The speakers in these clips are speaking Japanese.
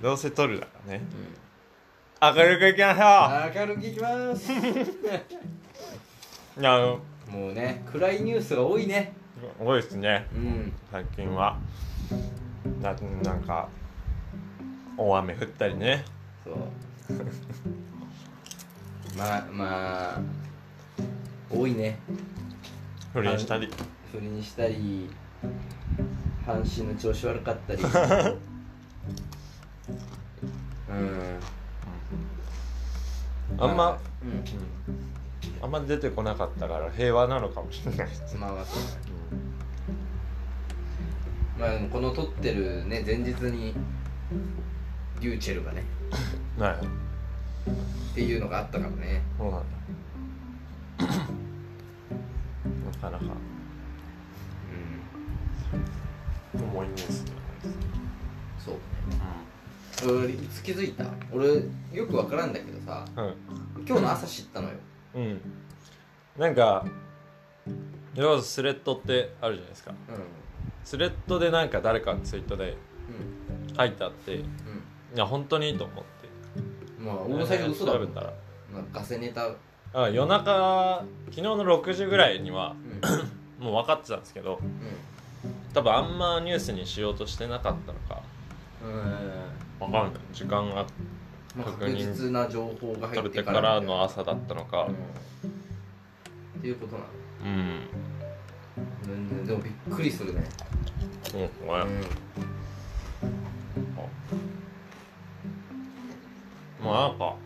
どうせ撮るだからね。明るくいきましょ明るくいきます。ういやあのもうね暗いニュースが多いね。多いですね。うん。最近は。ななんか大雨降ったりね。そう。まあまあ多いね。不倫したり。不倫したり阪神の調子悪かったり うん。あんま、うあんま出てこなかったから平和なのかもしれない。です、んまあまあそうまあでもこの撮ってるね前日にリューチェルがね。はい。っていうのがあったからね。そうなんだ。なかなか。うん。重いニュースじゃそうないつ気づいた。俺よくわからんだけどさうん今日の朝知ったのよ。うん、うん、なんか要はスレッドってあるじゃないですか。うスレッドでなんか誰かのツイートでん。書いてあっていや本当にいいと思って。うんまあ俺も最初嘘だ調べたら。まあガセネタ。うんあ夜中昨日の6時ぐらいにはもう分かってたんですけど多分あんまニュースにしようとしてなかったのか。うん分かんない。時間がまあ確認確実な情報が入取れてってかかららの朝だったのか。うん。っていうことなの。うん。全然。でもびっくりするね。うんごめんまあなんか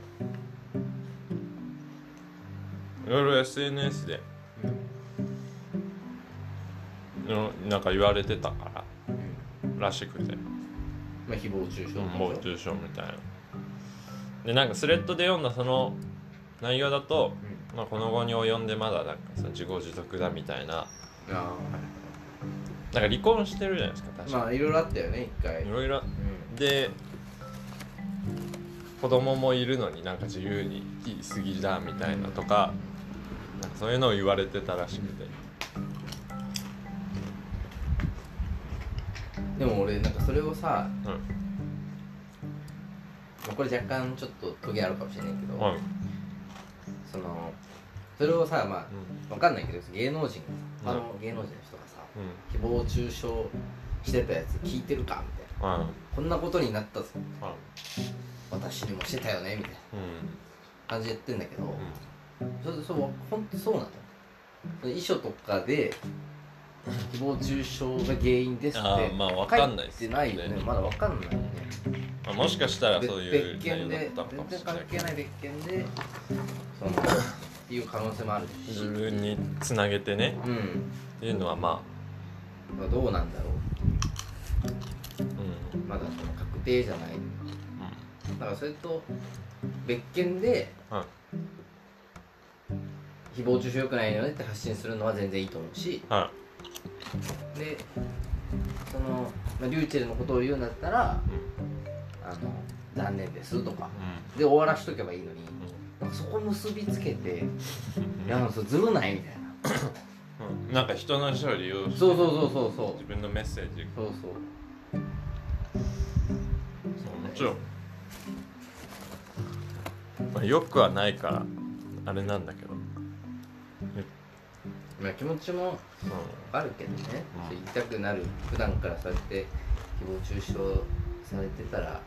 いろいろ SNS で。のなんか言われてたから。うん。らしくてまあ誹謗中傷とかもう中傷みたいな。でなんかスレッドで読んだその内容だと、まあ、この後に及んでまだなんかその自業自得だみたいな。なんか離婚してるじゃないですか確かまあいろいろあったよね一回。いろいろ。うん。で子供もいるのになんか自由に言い過ぎだみたいなとかなんかそういうのを言われてたらしくてでも俺なんかそれをさうん。まあこれ若干ちょっとトゲあるかもしれないけど、はいそのそれをさまうん。あわかんないけど芸能人他の芸能人の人がさうん。誹謗中傷してたやつ聞いてるかみたいな。はいこんなことになったぞ。はい私にもしてたよねみたいなうん。感じで言ってんだけど、うそれそう本当そうなの遺書とかで誹謗中傷が原因ですって。あーまあわかんないっすないよね。ねまだわかんないよね。んまあ、もしかしたらそういう別件で全然関係ない別件でそのっていう可能性もあるし。自分につなげてね。うんっていうのはままあどうなんだろあうん。うまだその確定じゃない。だからそれと別件で誹謗中傷良くないよねって発信するのは全然いいと思うし。はでその、まあ、リューチェルのことを言うんだったらあの残念ですとかうで終わらしとけばいいのにんなん。かそこ結びつけてうんいやそれずるないみたいな。うん。なんか人の勝利をそうそうそうそうそう。自分のメッセージ。そうそう。そうもちろん、まあ、よくはないからあれなんだけど、まあ気持ちもあるけどね、うん。言いたくなる普段からそうやって誹謗中傷されてたら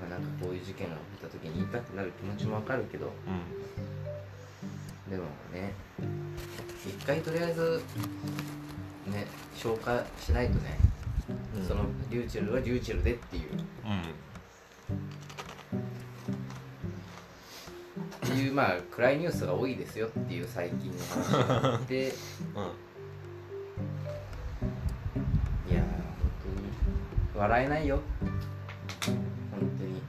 まあなんかこういう事件が起きた時に言いたくなる気持ちもわかるけど。うん。でもね一回とりあえずね消化しないとね、うん。そのリューチェルはリューチェルでっていう。うんいうまあ暗いニュースが多いですよっていう最近の話で いやーうん。本当に。笑えないよ。本当に。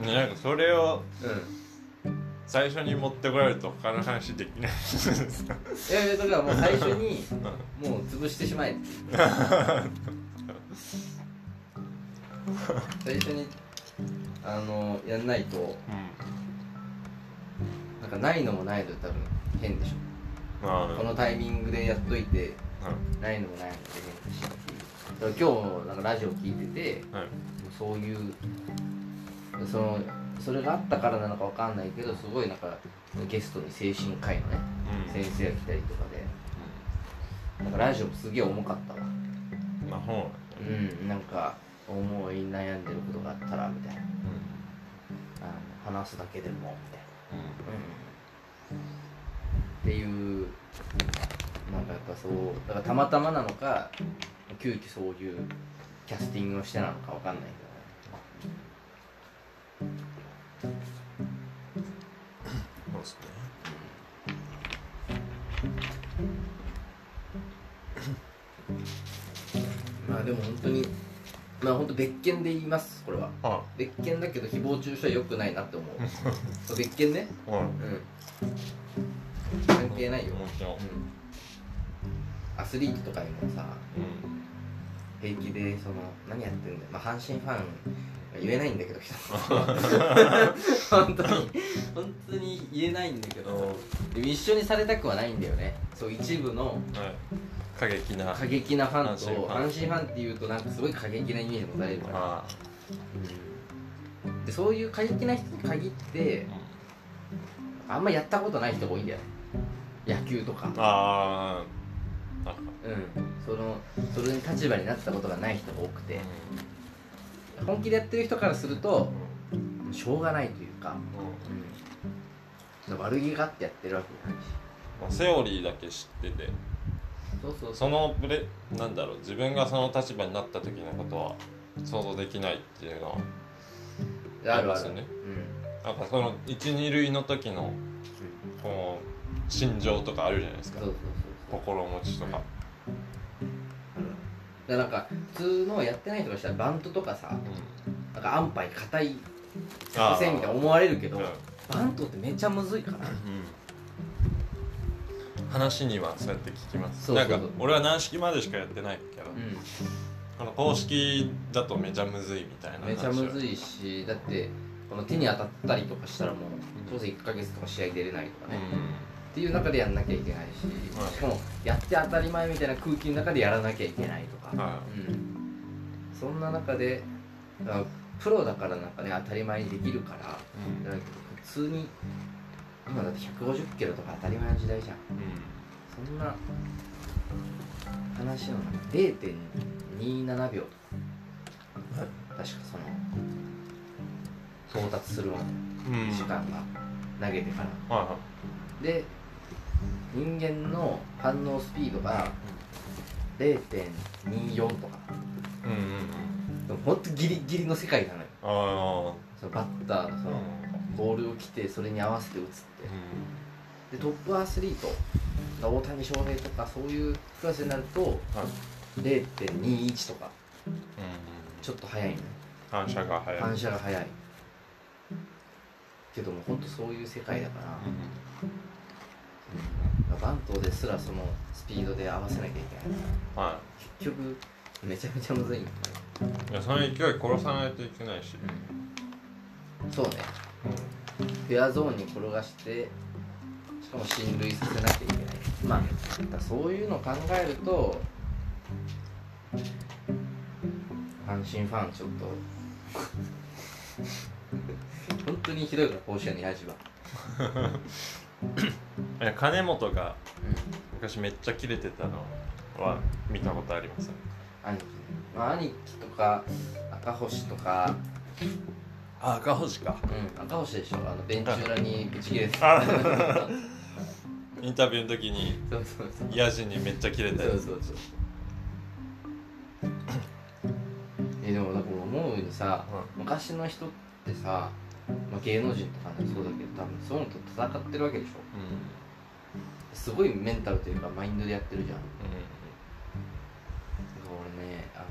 ねなんかそれをうん。最初に持ってこられると他の話できない。ですかいやいやだからもう最初にうん。もう潰してしまえって 最初にあのやんないとなんかないのもないと多分変でしょ。まあこのタイミングでやっといてないのもないので変だしだから今日なんかラジオ聞いててはい。そういうそのそれがあったからなのかわかんないけどすごいなんかゲストに精神科医のねうん。先生が来たりとかで。なんかラジオもすげえ重かったわ。うんまあ本うんなんか思い悩んでることがあったらみたいな。あの話すだけでもみたいな。うん。っていうなんかやっぱそうだからたまたまなのか急遽そういうキャスティングをしてなのかわかんないそうですね。けどまあでも本当にまあ本当別件で言いますこれは。あ別件だけど誹謗中傷は良くないなって思う。別件ね。はい。うん。関係ないよ、もちろんうん、アスリートとかにもさうん平気でその何やってんだよ。まあ阪神ファン言えないんだけど人。本当に。本当に言えないんだけどでも一緒にされたくはないんだよね。そう一部のはい過激な過激なファンと阪神ファン。っていうとなんかすごい過激なイメージ持たれるから、あうん。でそういう過激な人に限ってああんまやったことない人が多いんだよね。野球とかああうん。そのそれに立場になったことがない人が多くて。本気でやってる人からするとしょうがないというか、うん、悪気があってやってるわけじゃないし。まあセオリーだけ知っててそうそうそのプレなんだろう自分がその立場になった時のことは想像できないっていうのはありますよね。なんかその一二塁の時のこう心情とかあるじゃないですか。心持ちとか。だなんか普通のやってない人がしたらバントとかさうなんか安牌硬いん作戦みたいな思われるけどうん。バントってめっちゃむずいから話にはそうやって聞きます。なんか俺は軟式までしかやってないけど、うこの公式だとめちゃむずいみたいなめちゃむずいいしだってこの手に当たったりとかしたらもう当然1ヶ月とか試合出れないとかね、っていう中でやんなきゃいけないし、はいしかもやって当たり前みたいな空気の中でやらなきゃいけないとか、はうん、そんな中でプロだからなんかね当たり前にできるからうん。普通に今だって150キロとか当たり前の時代じゃん。そんな話の0.27秒とか確かその到達するまうんうん。で時間が投げてから。はで人間の反応スピードが0.24とかいはいうんうんうん。でもほんとギリギリの世界なのよ。あそのバッターのそあのボールを来てそれに合わせて打つって。でトップアスリート大谷翔平とかそういうクラスになるとはい。0.21とかうん。ちょっと早いのよ反射が早い。反射が早い。けども本当そういう世界だから、バントですらそのスピードで合わせなきゃいけない。は結局めちゃめちゃむずい。んだよいいやその勢い殺さないといけないし。そうねフェアゾーンに転がしてしかも進塁させなきゃいけない。まあそういうのを考えると阪神ファンちょっと 本当にひどいから甲子園の やじは、金本がうん、昔めっちゃキレてたのは見たことあります。兄貴ね、まあ、兄貴とか赤星とかあ赤星か。うん。赤星でしょ。あのベンチ裏にブチ切れて インタビューの時にそうそうにめっちゃキレたやつ。そうそうそう。えでもだから思うにさ、昔の人ってさ、まあ、芸能人とかもそうだけど多分そういうのと戦ってるわけでしょ。うん。すごいメンタルというかマインドでやってるじゃん。うら俺ねあの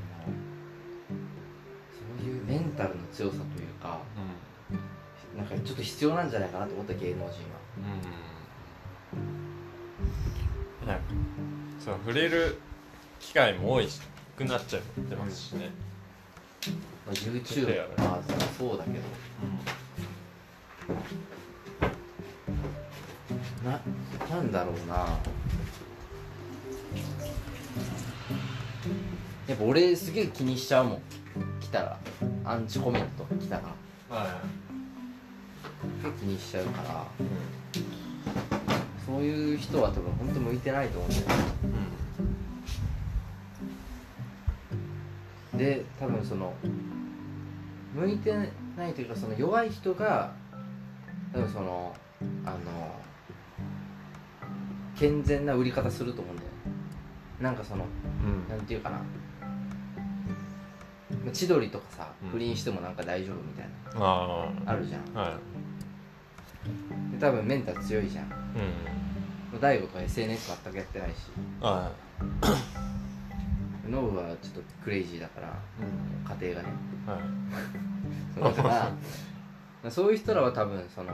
タルの強さというかんうん。なんかちょっと必要なんじゃないかなと思った芸能人は。うん。なん。かそう触れる機会も多いしくなっちゃってますしね、まあ、YouTube とかそうだけど。ななんだろうな。やっぱ俺すげえ気にしちゃうもん。来たらアンチコメント来たら気にしちゃうから。いそういう人は多分本当向いてないと思うんだよね。うん。で多分その向いてないというかその弱い人が多分そのあの健全な売り方すると思うんだよね。なんかそのうん。なんていうかな千鳥とかさうん不倫してもなんか大丈夫みたいあなあるじゃん。あはい。で多分メンタル強いじゃん。うん大悟とか SNS 全くやってないし。はノブはちょっとクレイジーだからいうん。家庭がね。はい。そうだから そういう人らは多分その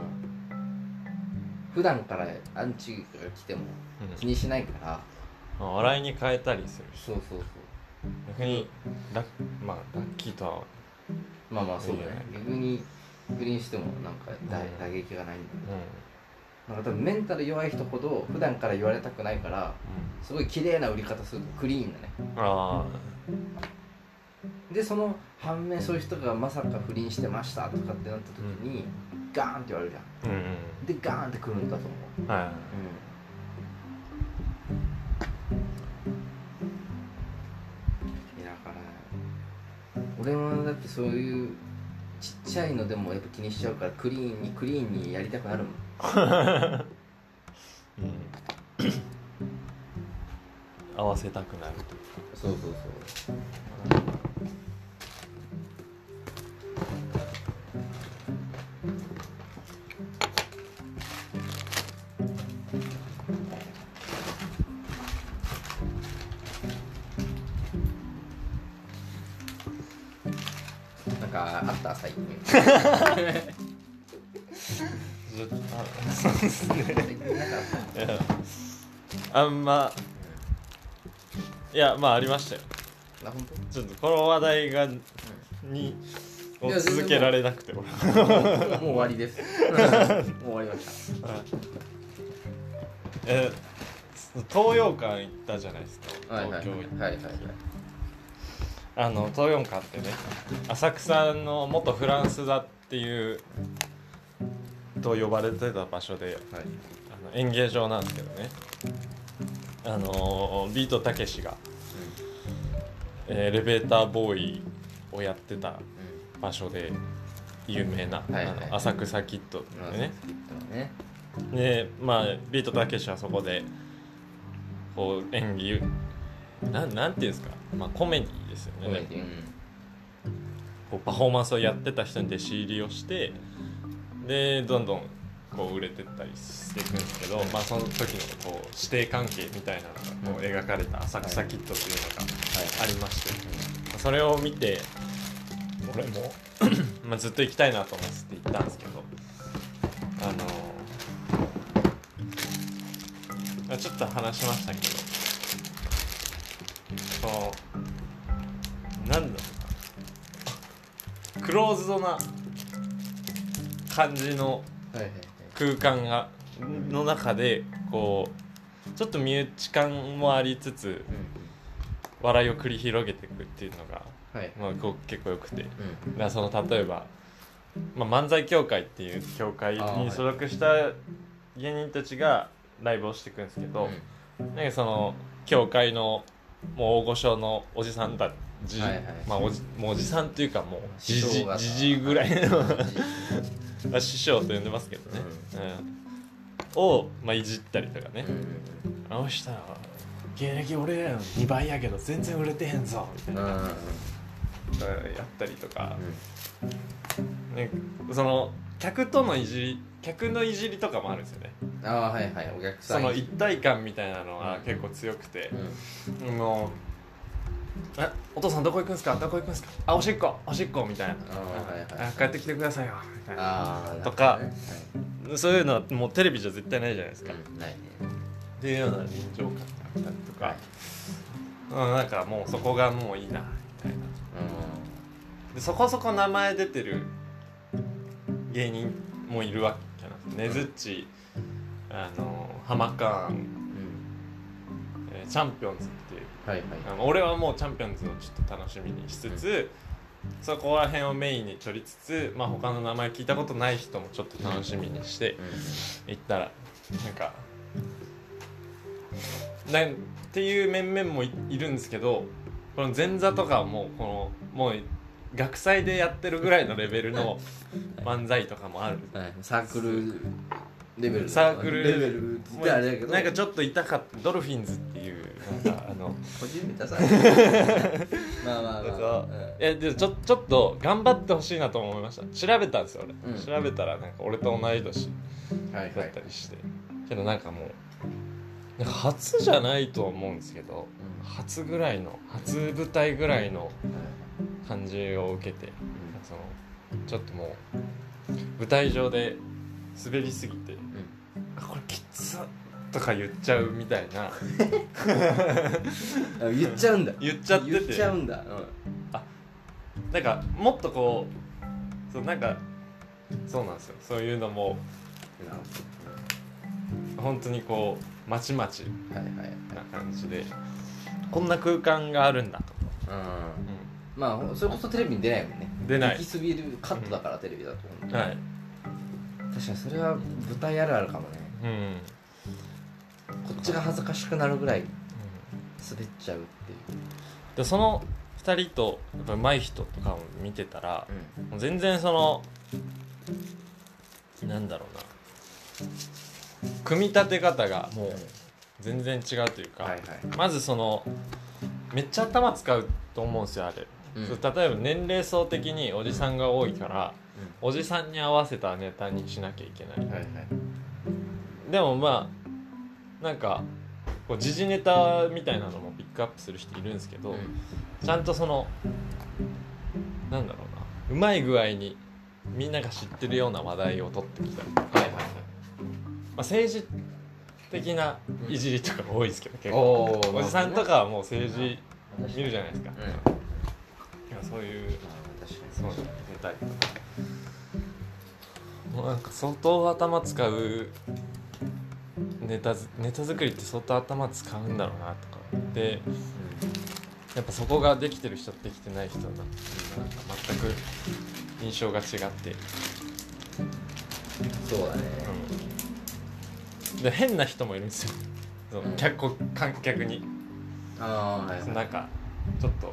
普段からアンチが来てもうん。気にしないから。まあ笑いに変えたりするし。そうそうそう逆にラッまあラッキーとはまあまあそうだね。逆に不倫してもなんか打うん打撃がないんだけうどなんか多分メンタル弱い人ほど普段から言われたくないからん。すごい綺麗な売り方するとクリーンだね。あでその反面そういう人がまさか不倫してましたとかってなった時に、ガーンって言われるじゃあうんうん。んでガーンってくるんだと思う。はい。うん俺もだってそういうちっちゃいのでもやっぱ気にしちゃうからクリーンにクリーンにやりたくなるもん。うん。合わせたくなるとそうそうそうなんそうですねあんまいやまあありましたよ。あ本ちょっとこの話題がにを続けられなくて。俺当もう終わりです。もう終わりました。え東洋館行ったじゃないですか。はいはい東京行ってはい。はいはいあの東洋館ってね浅草の元フランス座っていうと呼ばれてた場所ではい。あの演芸場なんですけどね。あのビートたけしが、えーエレベーターボーイをやってた場所で有名な、はいはい。あの浅草キッドうんでねね。でまあビートたけしはそこでこう演技なんなんていうんですか、まあ、コメディですよね。こうパフォーマンスをやってた人に弟子入りをしてでどんどんこう売れてったりしていくんですけど、まあ、その時のこう師弟関係みたいなのがこう描かれた「浅草キッド」っていうのがありまして、それを見て俺も まあずっと行きたいなと思って行ったんですけどあのあちょっと話しましたけどこうなんだろうな。クローズドな感じの空間がの中でこうちょっと身内感もありつつ笑いを繰り広げていくっていうのが、はい。まあ、結構よくて。うその例えば、まあ、漫才協会っていう協会に所属した芸人たちがライブをしていくんですけど、なんかその協会のもう大御所のおじさんたち、はいはい。まあ、おじもうおじさんっていうかもうじじじじぐらいの師匠と呼んでますけどね、うん。を、まあ、いじったりとかね、あの人らは芸歴俺らの2倍やけど全然売れてへんぞみたいな、やったりとか、ね、その客とのいじり客のいじりとかもあるんですよね。ああはいはいお客さん。その一体感みたいなのがうん。結構強くて。う、ん。もう「えお父さんどこ行くんすか？どこ行くんすか？あおしっこおしっこ」みたいな。あーはいはい。あ帰ってきてくださいよ」みたいな。ああとかそういうのはもうテレビじゃ絶対ないじゃないですか、ないね。っていうような臨場感があったりとか、うん、なんかもうそこがもういいなみたいな。でそこそこ名前出てる芸人もいるわねずっちあのハマカーン、えーチャンピオンズっていうはいはい。あの俺はもうチャンピオンズをちょっと楽しみにしつつ、そこら辺をメインに取りつつ、まあ、他の名前聞いたことない人もちょっと楽しみにして行ったらなんかなんっていう面々もいいるんですけどこの前座とかはもうこのもう学祭でやってるぐらいのレベルの漫才とかもある。はい。サークルレベル。サークル。レベルってあれだけど。なんかちょっと痛かった。ドルフィンズっていうなんか あの。個人ネタさ。まあまあまあ、なんかう。んい。やでちょちょっと頑張ってほしいなと思いました。調べたんですよ俺、うん。調べたらなんか俺と同い年。だったりして、けどなんかもう初じゃないとは思うんですけど。初ぐらいの初舞台ぐらいの感じを受けて、そのちょっともう舞台上で滑りすぎて「あこれきつっ」とか言っちゃうみたいな。あ言っちゃうんだ。言っちゃってて。言っちゃうんだ、なんかもっとこうそうなんかそうなんですよ。そういうのも本当にこうまちまちほどはいはい。な感じでこんな空間があるんだと、うん。うまあほそれこそテレビに出ないもんね。出ない。行きすぎるカットだからテレビだと思う、ん、はい、確かにそれは舞台あるあるかもね。うん。こっちが恥ずかしくなるぐらい滑っちゃうっていう。でその2人とやっぱ上手い人とかを見てたらうん。もう全然そのなんだろうな。組み立て方がもう全然違うというか、はいはい。まずそのめっちゃ頭使うと思うんですよあれ、うんそう例えば年齢層的におじさんが多いからおじさんに合わせたネタにしなきゃいけない、はいはいでもまあなんかこう時事ネタみたいなのもピックアップする人いるんですけど、ちゃんとそのなんだろうなうまい具合にみんなが知ってるような話題を取ってきたりとか、はいはいはい。まあ、政治的ないじりとか多いですけど結構。おじさんとかはもう政治見るじゃないですか、うんそういうそういうネタりとかもうなんか相当頭使うネタずネタ作りって相当頭使うんだろうなとかでやっぱそこができてる人できてない人だななんか全く印象が違って、そうだね。うん、で変な人もいるんですよ。そのうん。客観観客に。ああはいはい。なんかちょっと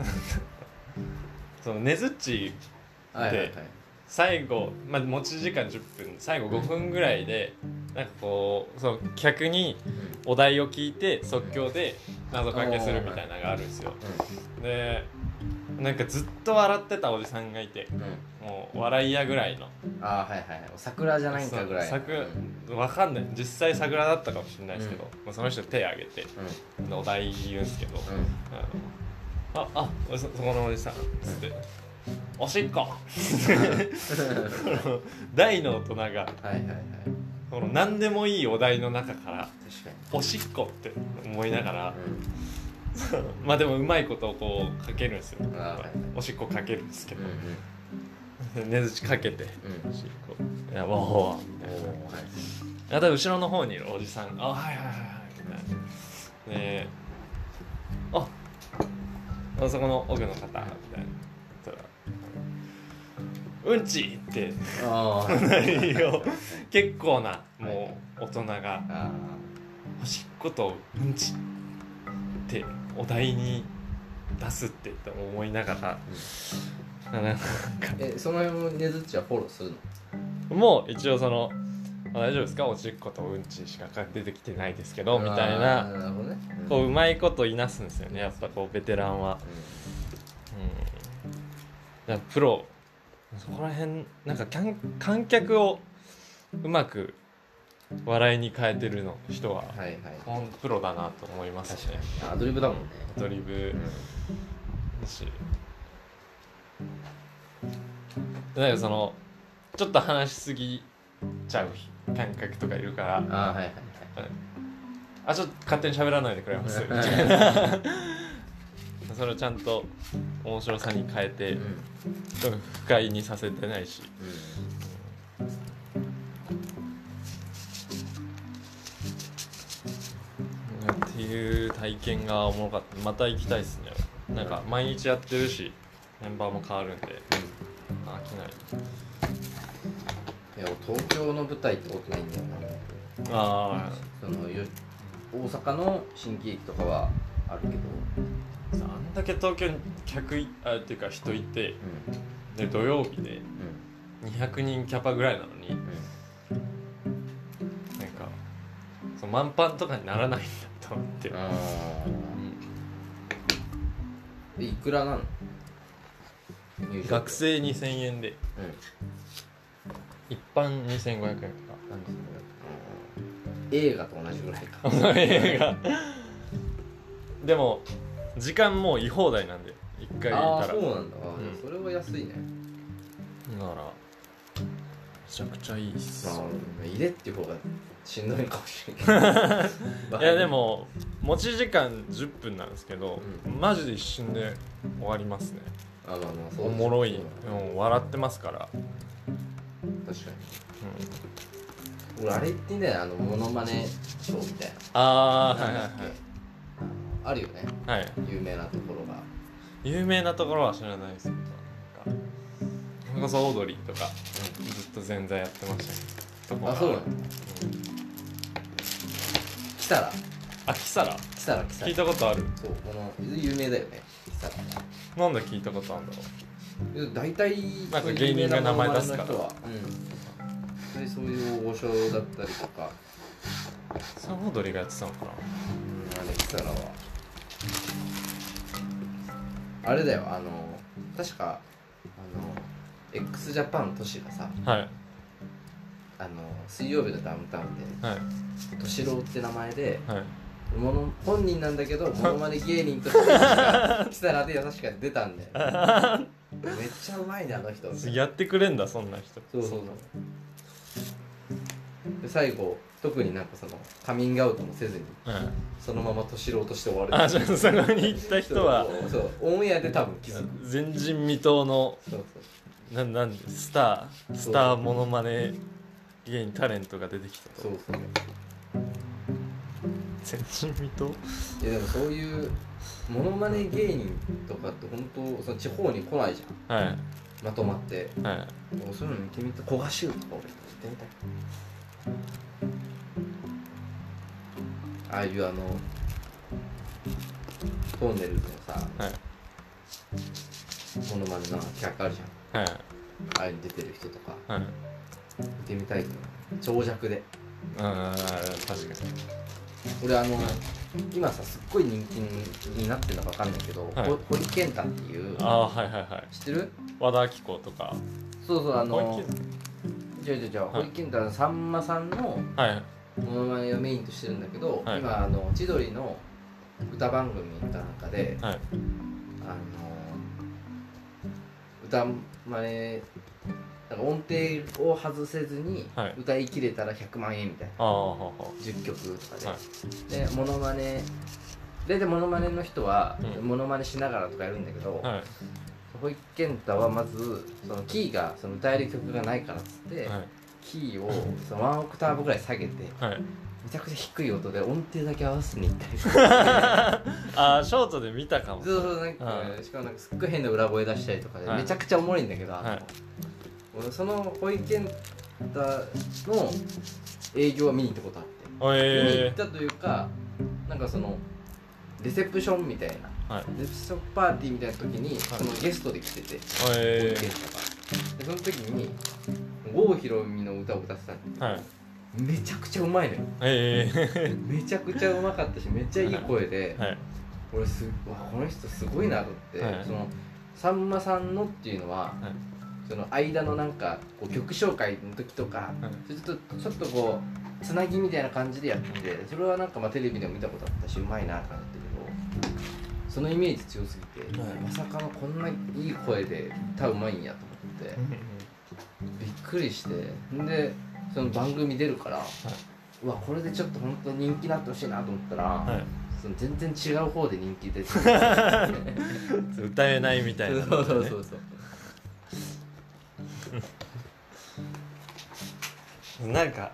そのねずっちはいはいはい。最後、まあ、持ち時間10分最後5分ぐらいでなんかこうその客にお題を聞いて即興で謎かけするみたいなのがあるんですよ。でなんかずっと笑ってたおじさんがいてうん。うんもう笑い屋ぐらいの。ああはいはい桜じゃないんかぐらい桜うん。わかんない。実際桜だったかもしれないですけど、うん。まあ、その人手挙げてお題言うんですけど、うん。あのああそそこのおじさん。つって、おしっこ。大の大人が。はいはいはい。この何でもいいお題の中から確か「おしっこ」って思いながらにまあでもうまいことをこうかけるんですよ。はいおしっこかけるんですけうんど、うん。ねずちかけてうん。おしっこ。いやわーみたいな。後ろの方にいるおじさん「あはいはいはいはい」みたいな。で「ああそこの奥の方」みたいな。たら「うんち」って。結構なもう大人が。あ「おしっことうんち」ってお題に出すって思いながら。あなんか。ーえその辺もねずっちはフォローするの？もう一応その「あ大丈夫ですか？おしっことうんちしか出てきてないですけど」みたいなね。こううまいこといなすんですよねやっぱこうベテランは。うん、だプロそこら辺なんか観観客をうまく笑いに変えてるの人はうんはい。はいプロだなと思いますね。に。アドリブだもんね。アドリブ。うん。だし。なんかそのちょっと話しすぎちゃう感覚とかいるから。ああはいはいはい。あちょっと勝手に喋らないでくれます。みたいなそれをちゃんと面白さに変えてうん。不快にさせてないし。っていう体験がおもろかった。また行きたいっすね。なんか毎日やってるしメンバーも変わるんで。飽きないいや東京の舞台ってことないんだよな。あそのよ大阪の新喜劇とかはあるけど。ああんだけ東京に客いあっていうか人いてうん。で土曜日でうん。200人キャパぐらいなのにうんなんかその満帆とかにならないんだと思って、あういくらなの？ん学生2000円で。うん一般2500円かなんでそれ映画と同じぐらいか。映画。でも時間もう居放題なんで一回いたら。ああそうなんだ、あーうん。それは安いね。だからめちゃくちゃいいっす。まあ入れっていう方がしんどいかもしれない。いやでも持ち時間10分なんですけど、うマジで一瞬で終わりますね。あまあまあそうおもろい、うん、笑ってますから、確かに。俺あれ言ってんだよあのモノマネショーみたいああはいはいななんだっけあるよね。はい。はい有名なところが。有名なところは知らないですけど。なんかそれこそオードリーとかずっと前座やってましたけどとこがあそうなの？キサラあキサラキサラキサラ聞いたことある。そうこの有名だよね。キサラなんで聞いたことあるんだろで大体なんか芸人が名前出すから。そうん。大体そういう大御所だったりとか。うそれオードリーがやってたのかうんあれキサラは。あれだよあの確かあの x ジャパントシがさなはい。あの水曜日のダウンタウンではい。敏郎って名前ではいもの本人なんだけどモノマネ芸人としてキサラで確か出たんだよ。めっちゃうまいねあの人。そうやってくれんだそんな人。そうそうで最後特になんかそのカミングアウトもせずにはいそのまま敏郎として終わる。あじゃあそこに行った人は。そうそう。オンエアで多分気づく。前人未到のそうなんなんでスタースターモノマネ芸人タレントが出てきたと。そうそうそう前人未到いやでもそういうモノマネ芸人とかって本当その地方に来ないじゃはい。んまとまって。はい。もうそういうの見てみた古賀シュとか俺見てみたい。ああいうあのトンネルズのさはい。モノマネの企画あるじゃん。はい。あれに出てる人とか。はい。見てみたいけど長尺で。あー確かに俺あの今さすっごい人気になってるのか分かんないけど、はい。ほ堀健太っていうああはいはいはい。知ってる？和田アキ子とか。そうそうあの小池じゃじゃじゃはい。堀健太のさんまさんのはいモノマネをメインとしてるんだけど、はい。今あの千鳥の歌番組かなんかではい。あの歌真似なんか音程を外せずにはい。歌い切れたら100万円みたいな。はは10曲とかで、はでモノマネ大体モノマネの人はうん。モノマネしながらとかやるんだけど、はい。保育健太はまずそのキーがその歌える曲がないからっつって、はい。キーをそのワンオクターブぐらい下げてはい。めちゃくちゃ低い音で音程だけ合わせに行ったり ああショートで見たかも。そうそうなんか、うんしかもなんかすっごい変な裏声出したりとかで、はい。めちゃくちゃおもろいんだけど、あのその保育健太の営業は見に行ったことあって、お見に行えったというかなんかそのレセプションみたいな。ー、はい。レセプションパーティーみたいな時に、そのゲストで来ててお保え育健太がでその時に郷ひろみの歌を歌ってたんだー、はい。めちゃくちゃうまいのよ。えめちゃくちゃうまかったしめっちゃいい声で、ー、はい。俺すわこの人すごいなと思って、はい。そのさんまさんのっていうのは、はいその間のなんかこう曲紹介の時とか、はいちょっとちょっとこうつなぎみたいな感じでやっててそれはなんかまあテレビでも見たことあったしうまいなって感じだったけどそのイメージ強すぎて、はいまさかのこんないい声で歌うまいんやと思ってびっくりしてでその番組出るから、うわこれでちょっと本当人気になってほしいなと思ったら、はい。その全然違う方で人気出て 歌えないみたいな、そうそうそうそうなんか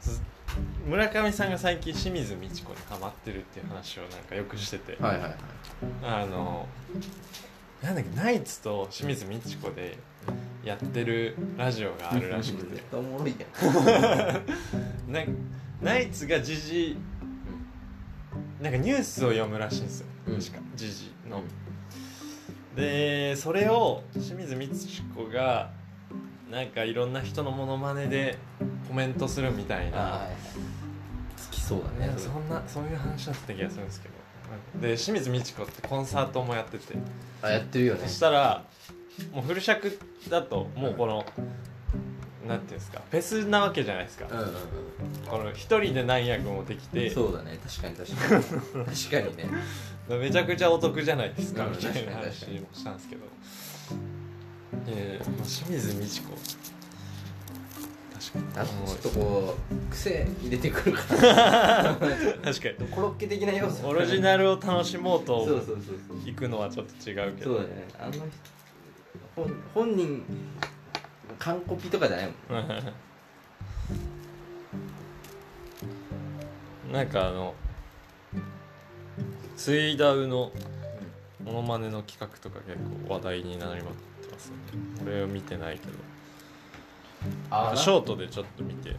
ず村上さんが最近清水美智子にハマってるっていう話をなんかよくしてて、はいはいはい。あのなんだっけナイツと清水美智子でやってるラジオがあるらしくて。ナイツが時事なんかニュースを読むらしいんですよ。うん。確か時事のでそれを清水美智子がなんかいろんな人のモノマネでコメントするみたいな。好きそうだね。ねそんなそういう話だった気がするんですけど。で清水美智子ってコンサートもやってて。あやってるよね。そしたらもうフル尺だともうこのなんていうんですかフェスなわけじゃないですか。うんうんこの一人で何役もできうて。んそうだね。確かに確かに。確かにねめちゃくちゃお得じゃないですかうんみたいな話もしたんですけど。えー、清水美智子。確かあにとちょっとこう癖入れてくるから 確かに。コロッケ的な要素。オリジナルを楽しもうとそうそうそうそう。行くのはちょっと違うけど。そうだね。あの人本本人完コピとかじゃないもん。なんかあのスイダウのモノマネの企画とか結構話題になりまくってますね。俺は見てないけど。あショートでちょっと見て。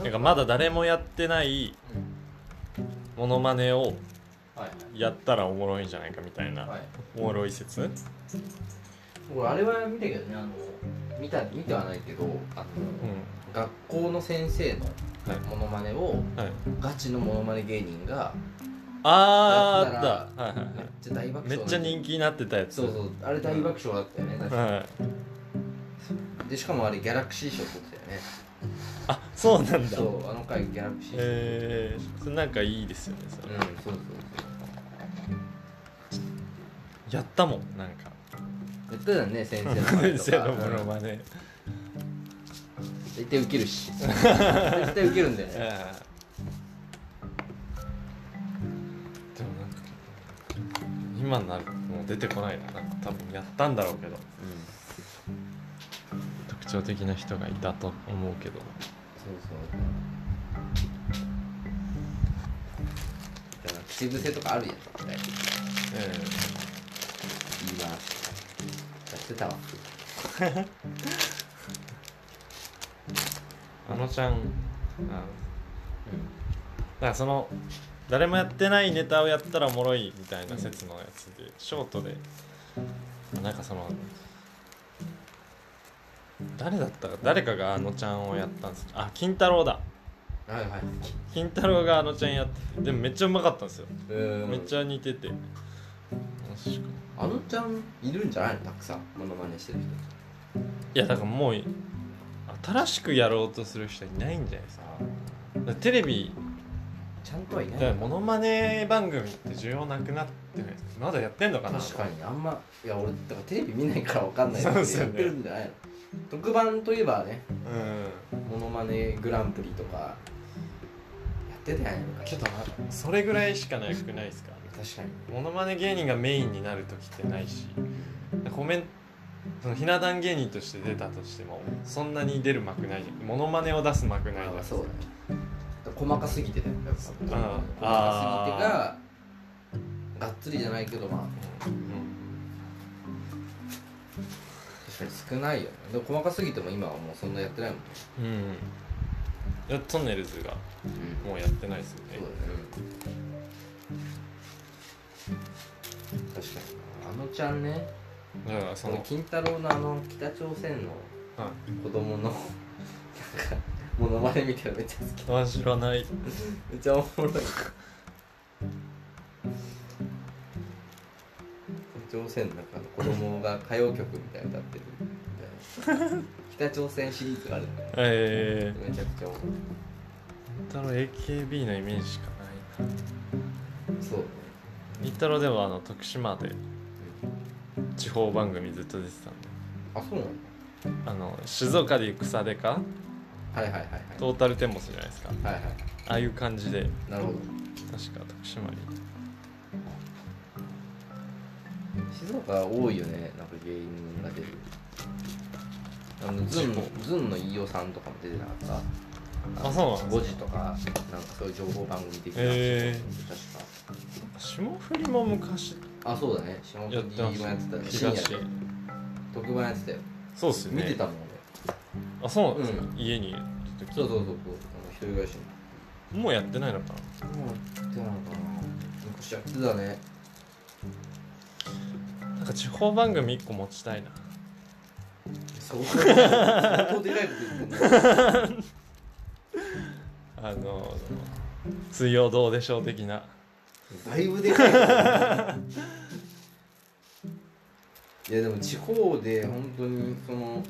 なんかまだ誰もやってないモノマネをはい。やったらおもろいんじゃないかみたいな、はい。おもろい説。俺あれは見たけどねあの見た見てはないけどあの、う学校の先生のはい。モノマネをんはい。ガチのモノマネ芸人があーやったらあった。はいはいはい。めっちゃ大爆め笑っちゃ人気になってたやつ。そうそう。あれ大爆笑だったよね確かはい。でしかもあれギャラクシー賞取ってたよね。あそうなんだ。そうあの回ギャラクシー賞えー、それなんかいいですよねそれ、うんそうそうやったもんなんか。そう言ってたよね先生の前先とか。生のモノマネ。絶対ウケるし。絶対ウケるんだよね今になるともう出てこないな。なんか多分やったんだろうけど。特徴的な人がいたと思うけど。そうそう。だから口癖とかあるやん。絶対え。言いますやってたわ。えあのちゃんあだからその誰もやってないネタをやったらおもろいみたいな説のやつでショートで。なんかその誰だったか誰かがあのちゃんをやったんです。あ金太郎だ。はいはい。金太郎があのちゃんやっててでもめっちゃうまかったんですよ、めっちゃゃ似てて。確かあのちゃんいるんじゃないの？たくさんモノマネしてる人。いやだからもう新しくやろうとする人いないんじゃないですか。テレビちゃんとはいない。だからモノマネ番組って需要なくなってまだやってんのかな？確かにあんまいや俺だからテレビ見ないからわかんないけどね。やってるんじゃないの。特番といえばねうん。モノマネグランプリとかやってたやんか。けどそれぐらいしかなくないですか？確かに。モノマネ芸人がメインになる時ってないしコメンそのひな壇芸人として出たとしてもそんなに出る幕ないじゃん。モノマネを出す幕ないじゃないあですか細かすぎてだよやっぱあ細かすぎてががっつりじゃないけどまあ。うん確かに少ないよね。でも細かすぎても今はもうそんなやってないもんね。うん。トンネルズがうん。もうやってないですよね。そうだね。確かに。あのちゃんね。だからその金太郎のあの北朝鮮のはい。子供のなんかモノマネ見てるのめっちゃ好き。あ知らない。めっちゃおもろい。北朝鮮の中の子供が歌謡曲みたいなの歌ってるみたいな。北朝鮮シリー。ズがあるんだよえめちゃくちゃおもろいー、太郎 AKB のイメージしかないなそう。新太郎ではあの徳島で。地方番組ずっと出てたんであそうなんだあの静岡でいう草でか？はいはいはいはい。トータルテンボスじゃないですか。はいはい。ああいう感じで。なるほど。確か徳島に。静岡多いよねなんか芸人が出る。あのズンズンの飯尾さんとかも出てなかっあそうなん5です時とかなんかそういう情報番組的なへー。確か。霜降りも昔あそうだね。霜降りもやってたたね。深夜東で特番やってたよ。そうっすよね。見てたもんあそうなんですか、うん。家に。いる時俺そうそうそうそう。あの一人暮らしもうやってないのかな。もうやってないのかな。昔やってたね。なんか地方番組1個持ちたいな。相当相当でかいこと言ってんねあの水曜どうでしょう的な。だいぶでかいいやでも地方で本当にその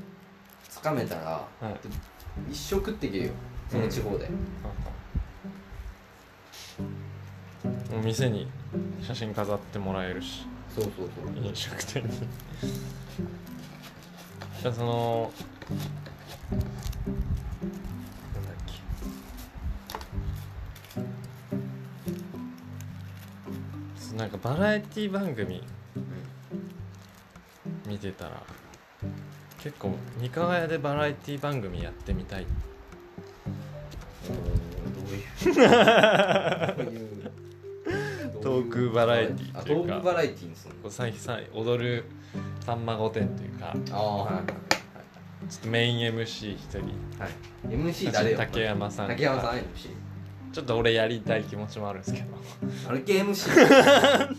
つかめたらはい。一生食っていけるよその地方で、もう店に写真飾ってもらえるし。そうそうそう。飲食店に。いやそのなんだっけ。そうなんかバラエティ番組見てたら結構三河屋でバラエティ番組やってみたい。どういうトークバラエティあっていうかトークバラエティにするの最近踊る「さんま御殿」というかあはいちょっとメイン MC 一人はい MC 誰よ竹山さん竹山さん MC ちょっと俺やりたい気持ちもあるんですけどあれ系 MC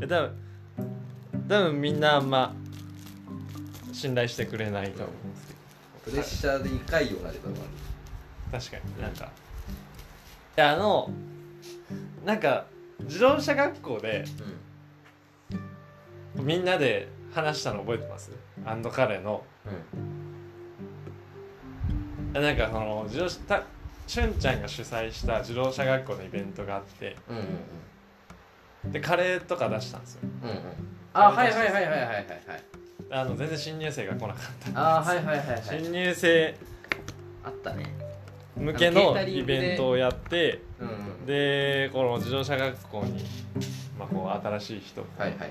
多分多分みんなあんま信頼してくれないと。思うんですけプレッシャーでいかいようなネタもど確かに。なんか。いやあのなんか自動車学校であみんなで話したの覚えてます？アンドカレーの。るなんかその自動車たしゅんちゃんが主催した自動車学校のイベントがあって。うんうんうん。でカレーとか出したんですよ。うんうん。あはいはいはいはいはいはいはいあの全然新入生が来なかったあはいはいはいはい。新入生あったね。向けあのイベントをやってうんうん。でこの自動車学校に、まあ、こう新しい人をはいはいはい。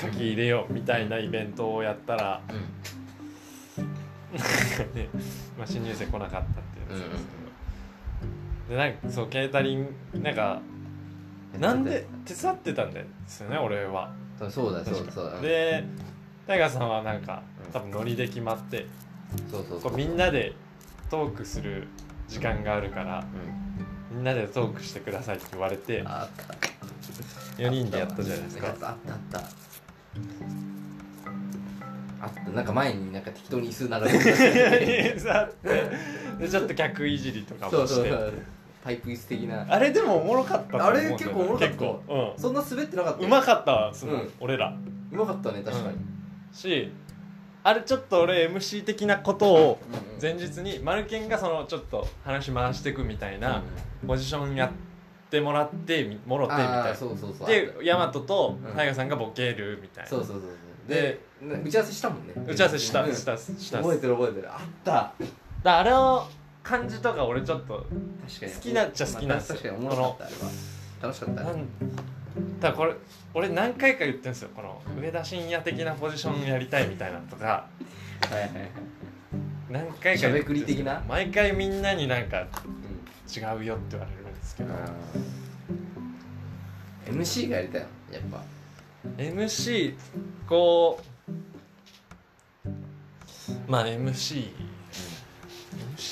書き入れようみたいなイベントをやったら、うん。なんかね、まあ、新入生来なかったっていうやつですけど、でなんかそうケータリングなんかなんで手伝ってたんですよね俺はそうだそうだそうだ。でタイガーさんはなんかうん。多分ノリで決まってこそうそうそう。うみんなでトークする時間があるからうん。みんなでトークしてくださいって言われてあった4人でやったじゃないですか。あったあったあったあった。なんか前になんか適当に椅子並べて。さでちょっと客いじりとかそうもして。そうそうパイプ椅子的な。あれでもおもろかったと思うんだよね。あれ結構おもろかった。結構。そんな滑ってなかったうんうまかったわすごい、うん。俺ら。うまかったね確かに、しあれちょっと俺 MC 的なことをうんうん前日にマルケンがそのちょっと話回していくみたいなポジションやってもらってみもろてみたいああなそうそうそう。でヤマトとうん。タイガさんがボケるみたいな。そうそうそうそう。で打ち合わせしたもんね。打ち合わせしたうん。したした。覚えてる覚えてる。あった。だあれの感じとか俺ちょっと好きなっちゃ好きなんですよ。確かに面白かった。楽しかったなんだこれ俺何回か言ってるんですよ。この上田晋也的なポジションやりたいみたいなとか。はいはいはい。何回か言的な？毎回みんなになんかうん。違うよって言われるんですけど。MC がやりたいの？やっぱ。MC こうまあ MC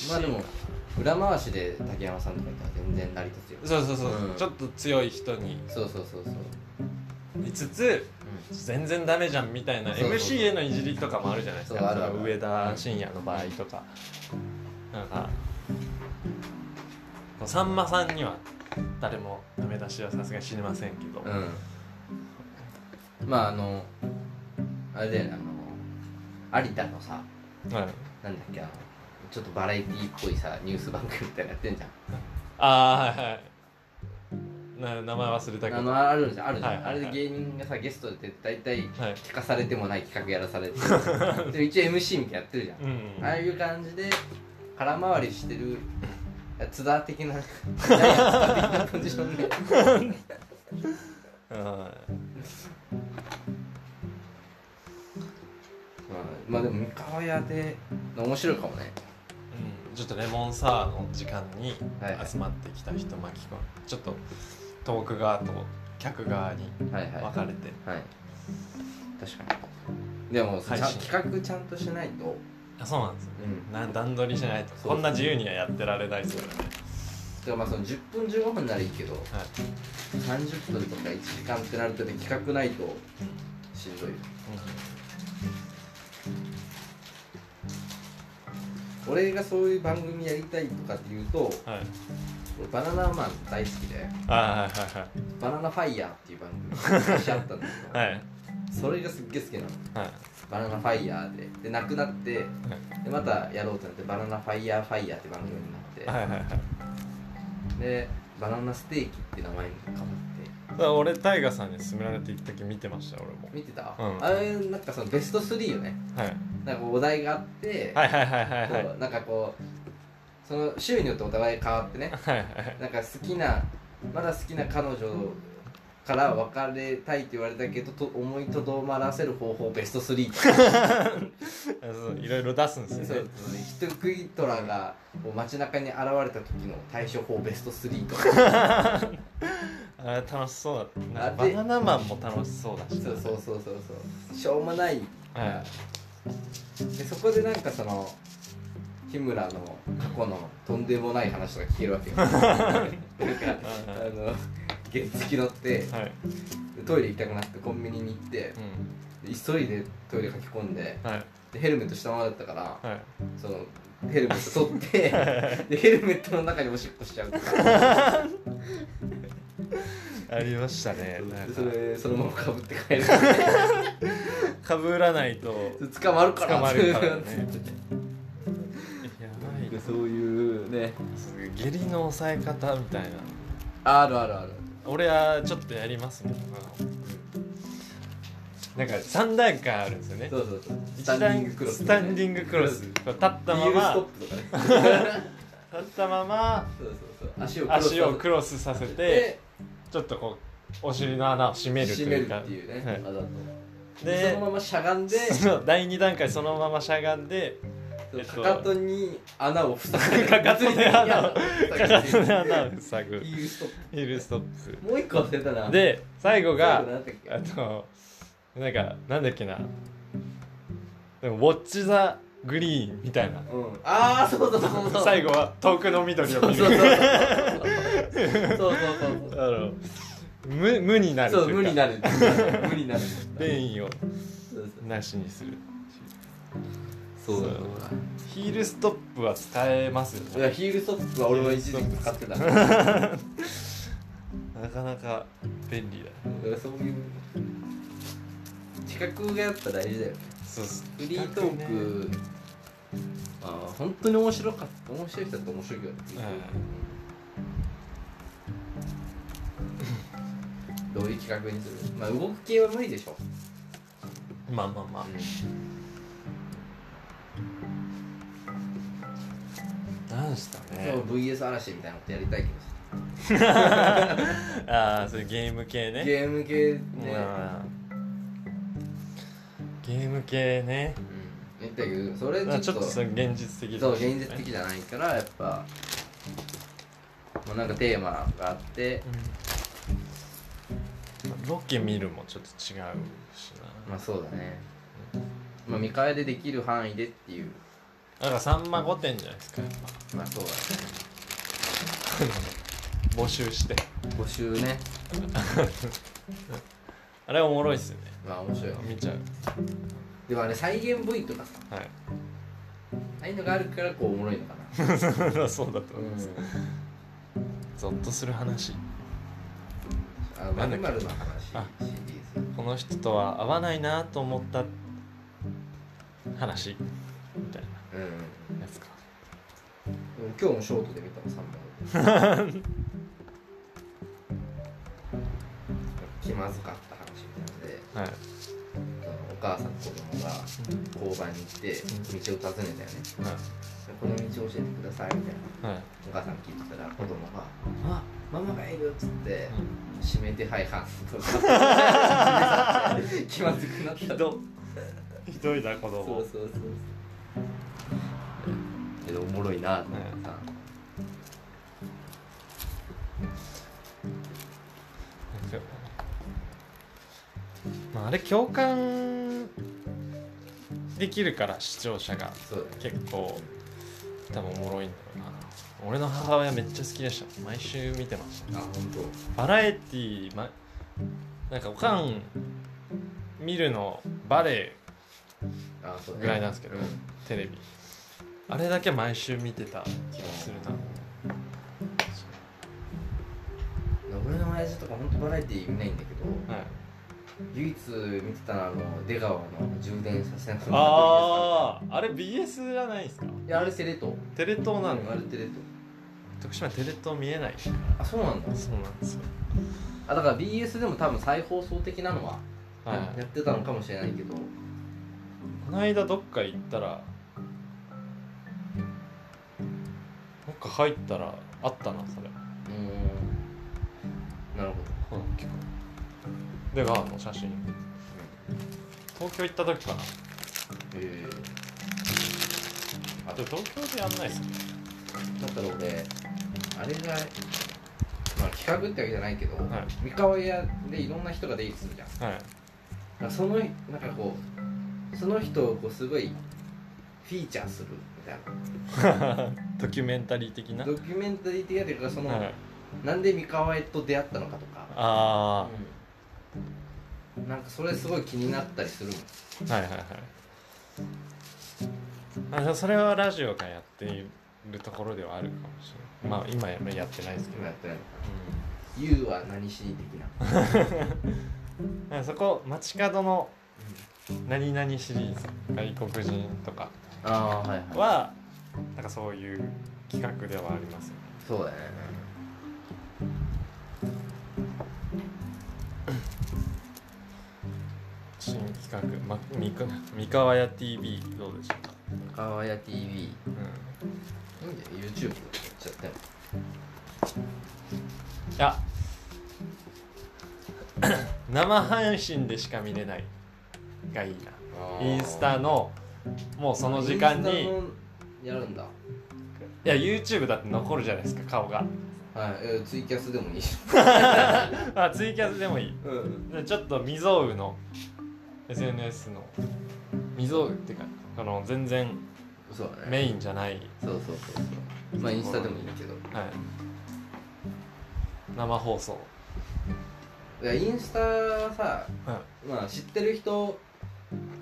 まあでも裏回しで竹山さんとかいたら全然成り立つよ。そうそうそう、うん。ちょっと強い人に。そうそうそうそう。いつつ全然ダメじゃんみたいなそうそうそう MC へのいじりとかもあるじゃないですか。そうあるある。その上田晋也の場合とか、なんかさんまさんには誰もダメ出しはさすがに知りませんけど、うん。まああのあれだよねあの有田のさはい、なんだっけあのちょっとバラエティーっぽいさニュース番組みたいなのやってんじゃん。ああはいはい。な名前忘れたけど。あのあるじゃんあるじゃん、はいはいはい。あれで芸人がさゲストで大体はい。聞かされてもない企画やらされて で一応 MC みたいなやってるじゃん、うんうんああいう感じで空回りしてる津田的なジャイアンツ的なポジションで。まあでも三河屋で面白いかもねちょっとレモンサワーの時間にはいはい。集まってきた人巻き込む。ちょっとトーク側と客側にはいはい。分かれて。はい。確かに。でも企画ちゃんとしないと。あそうなんですよ。うん。な段取りしないと。こんな自由にはやってられないですよね。だからまあその10分15分ならいいけどはい。30分とか1時間ってなるとね企画ないとしんどいよ俺がそういう番組やりたいとかっていうとはい。俺バナナマン大好きであはいはいバナナファイヤーっていう番組が昔あったんだけど、はい。はいそれがすっげえ好きなの。はい。バナナファイヤーで。でなくなってでまたやろうってなってバナナファイヤーファイヤーって番組になって、はいはいはい。でバナナステーキって名前に変わって。だから俺タイガさんに勧められて一時見てました俺も。見てた、うん。あれなんかそのベスト3よね。はいなんかお題があって、はいはいはいはいはい。こうなんかこうその週によってお互い変わってね。はいはいなんか好きなまだ好きな彼女から別れたいって言われたけどと思いとどまらせる方法ベスト3とかそういろいろ出すんですそうよねヒットクイトラがこう街中に現れた時の対処法ベスト3とか。あれ楽しそうだった。なんかあでバナナマンも楽しそうだし。そうそうそうそう。そうしょうもないはでそこでなんかその日村の過去のとんでもない話とか聞けるわけよ。なんかあの原付乗っていはい。トイレ行きたくなってコンビニに行ってうで急いでトイレ書き込んでんはい。でヘルメットしたままだったからはい。そのヘルメット取ってでヘルメットの中におしっこしちゃうとか ありましたね。そか。れそのままかぶって帰る。かぶらないと。捕まるから。捕まるからね。やばいでそういうね。下痢の抑え方みたいな。あるあるある。俺はちょっとやりますもんあのなんか3段階あるんですよね。そうそうそう。スタンディングクロス。こう立ったまヒールストッまプとかね。立ったまま。足をククロスさせて。でちょっとこうお尻の穴を閉めると締めるいうかっていうね、はいわざと。ででそのまましゃがんで。第2段階そのまましゃがんでえっとかかとに穴を塞ぐ。かかとに穴を。かかとに穴を塞ぐ。ヒールストッヒールストップ。もう一個忘れたな。プで最後が最後なんだっけ？あとなんかなんだっけな。でもウォッチ・ザ・グリーンみたいな。うん。ああそうそうそうそう。最後は遠くの緑を見る。そうそうそうそう。無無になるそう無になる。無になる。便意をそうなしにする。そうそうヒールストップは使えますよね。いやヒールストップは俺は一時期使ってた。なかなか便利だねそういう企画がやっぱ大事だよね。そうっす。フリートーク、ああ本当に面白かった。面白い人だって面白いけどね。フリートークどういう企画にする？まあ動く系は無理でしょ、まあまあまあ。なんしたそうね VS 嵐みたいなことやりたいけ ああそういうゲーム系どね。ゲーム系ね、うんゲーム系ね。うん、やりたいけどそれちょっと。ょっと現実的だそう現実的じゃないからやっぱもうなんかテーマがあって。うん。ロケ見るもちょっと違うしな。まあそうだね。まあ見返でできる範囲でっていう。なんかさんま御殿じゃないですかやっまあそうだね。ぱ 募集して。募集ね。あれおもろいっすよね。まあ面白い。よ見ちゃうでもあれ再現部位とかさはい。ああいうのがあるからこうおもろいのかな。そうだと思います、ゾッとする話。あのまるなんだっけ？の話あ。シリーズ。この人とは合わないなと思った話。みたいうん。なやつか。でも今日もショートで見たの3本。気まずかった話みたいなんで。はい母さんと子供が交番に行って道を尋ねたよね。はい。この道教えてくださいみたいな。はい。お母さん聞いてたら子供が「あママがいる」っつって指名手配犯とか気まずくなったひど。ひどいな子そう供そうそう。けど面もろいなと思ってさ、まあ、あれ共感できるから視聴者が。結構多分おもろいんだろうな。俺の母親めっちゃ好きでした。毎週見てました。あ本バラエティー、ま、なんかおかん見るのバレエぐらいなんですけど、うん。テレビ。あれだけ毎週見てた気がするな。俺の親父とか本当バラエティー見ないんだけどはい唯一見てたのはあの出川の充電させなくなあああれ BS じゃないですか？いやあれテレ東。テレ東なんうんだあれテレ東。徳島テレ東見えない。あそうなんだ。そうなんですよ。あだから BS でも多分再放送的なのははい。やってたのかもしれないけど。この間どっか行ったらどっか入ったらあったなそれ。うーん。なるほど出川の写真。東京行った時かな。えあでも東京でやんないっすねー、だったら俺あれがまあ企画ってわけじゃないけど、はい。三河屋でいろんな人が出入りするじゃん。だはい。からそのなんかこうその人をこうすごいフィーチャーするみたいな。ドキュメンタリー的な、ドキュメンタリー的なというかその、はい、なんで三河屋と出会ったのかとか、あうんなんかそれすごい気になったりするもん。あはいはいはい。あじゃあそれはラジオがやっているところではあるかもしれない。まあ今ややってないですけど。今やってないのか。な YOU は何しに的な？うん、そこ街角の何々シリーズ外国人とかああはいはい。はなんかそういう企画ではありますよね。そうだね企画、ま、みか三河屋 TV どうでしょうか、三河屋 TV いいん。うだよ YouTube やっちゃってもん、いや。生配信でしか見れないがいいな。インスタのもうその時間に。やるんだ。や YouTube だって残るじゃないですか顔が。はい。えツイキャスでもいい。し あツイキャスでもいい。うん。でちょっと未曾有の SNS の。未曾有っていうかこの全然そうだね。メインじゃない、そうそうそうそう。まあインスタでもいいけど。はい、生放送、いやインスタはさはまあ知ってる人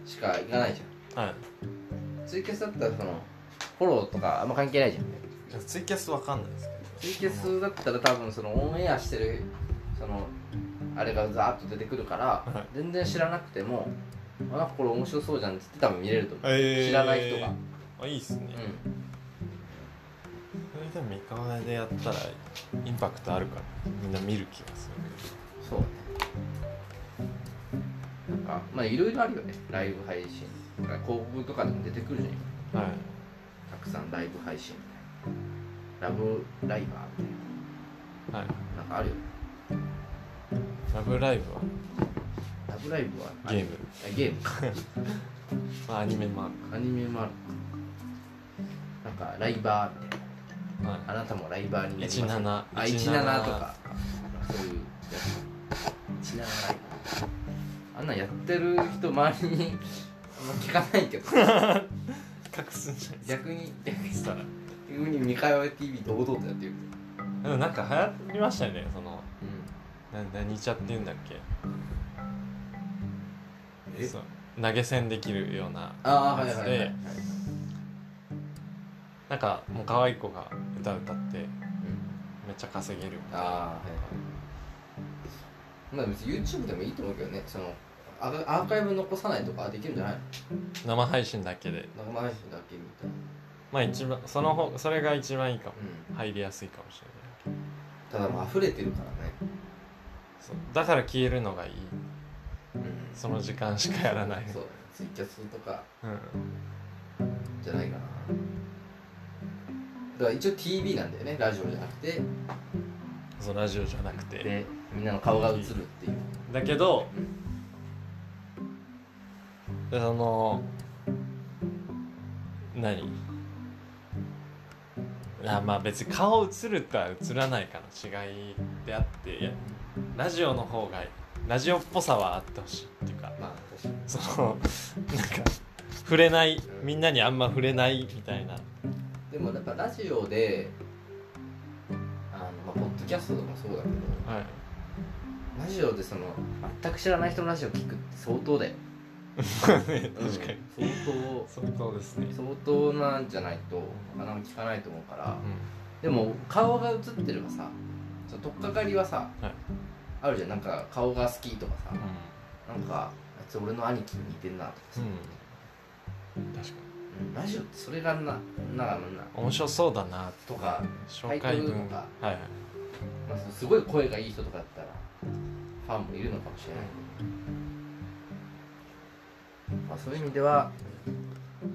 しか行かないじゃん。いはい、ツイキャスだったらそのフォローとかあんま関係ないじゃん。ツイキャスわかんないですツイキャスだったら多分そのオンエアしてるそのあれがザーッと出てくるから、はい。全然知らなくてもあなんかこれ面白そうじゃんって多分見れると思う、え知らない人が。あいいっすね、うそれでも三河屋でやったらインパクトあるからみんな見る気がすんそうね。なんかまあいろいろあるよね。ライブ配信。広告とかでも出てくるじゃんるはい。たくさんライブ配信みたいな。ラブライバーみたいはい。ななんかあるよ。ねラブライブは？ラブライブはゲーム。あゲームか。まあアニメもあアニメもある。なんかライバーみたいな。るはあなたもライバーになります。17あ17とか。そういうやつ。17ライバー。あんなんやってる人周りにあんま聞かないけど。い 隠すんじゃない逆に逆にしたら逆に見返わ TV 堂々とやってるでもなんか流行りましたよねそのうな何ちゃって言うんだっけ？え？そう。投げ銭できるようなああはいやつはいはいはい。でなんかもう可愛い子が歌歌ってうん。めっちゃ稼げる。みたいなああはいはい。まあ別に YouTube でもいいと思うけどね。そのアーカイブ残さないとかできるんじゃない？の生配信だけで。生配信だけみたいな。まあ一番その方それが一番いいかも。うん。入りやすいかもしれない。ただもう溢れてるからねだから消えるのがいい。うん。その時間しかやらない。そう。ツイキャスとか。うん。じゃないかな。だから一応 TV なんだよね。ラジオじゃなくて。そうラジオじゃなくて。でみんなの顔が映るっていう。だけどでその何？あまあ別に顔映るか映らないかの違いであっていやラジオの方がラジオっぽさはあってほしいっていうかまあそのなんか触れないみんなにあんま触れないみたいな。でもやっぱラジオであの、まあ、ポッドキャストとかもそうだけどはい。ラジオでその全く知らない人のラジオ聞くって相当だよ確かに。うん相相当ですね。当相当なんじゃないとなかなか聞かないと思うから。うでも顔が映ってればさその取っかかりはさ、はい。あるじゃん。なんか顔が好きとかさ、ん。なんかあいつ俺の兄貴に似てんなとかさ、うん。確かうんラジオってそれがななな面白そうだなとか、紹介文。とか。はいはい。まあ、すごい声がいい人とかだったらファンもいるのかもしれないまあ、そういう意味では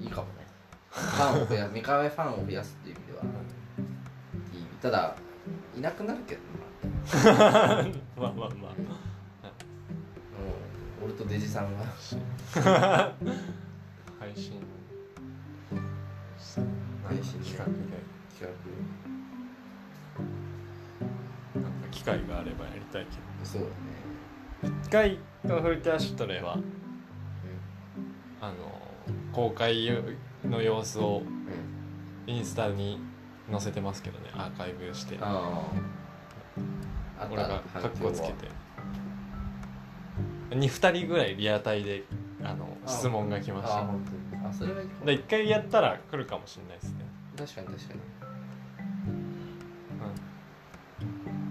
いいかもね。ファンを増や三河ファンを増やすっていう意味ではいいただいなくなるけど。まあまあまあ。なもう俺とデジさんが。配信。配信企画。で企なんか機会があればやりたいけ画そうだね。ど一回とフルキャッシュトレはあの公開の様子をうん、うん、インスタに載せてますけどねアーカイブして。俺が反カッコつけて。に2人ぐらいリアタイであのあ質問が来ました。あそれはいい。かもで一回やったら来るかもしれないですね。確かに確かに。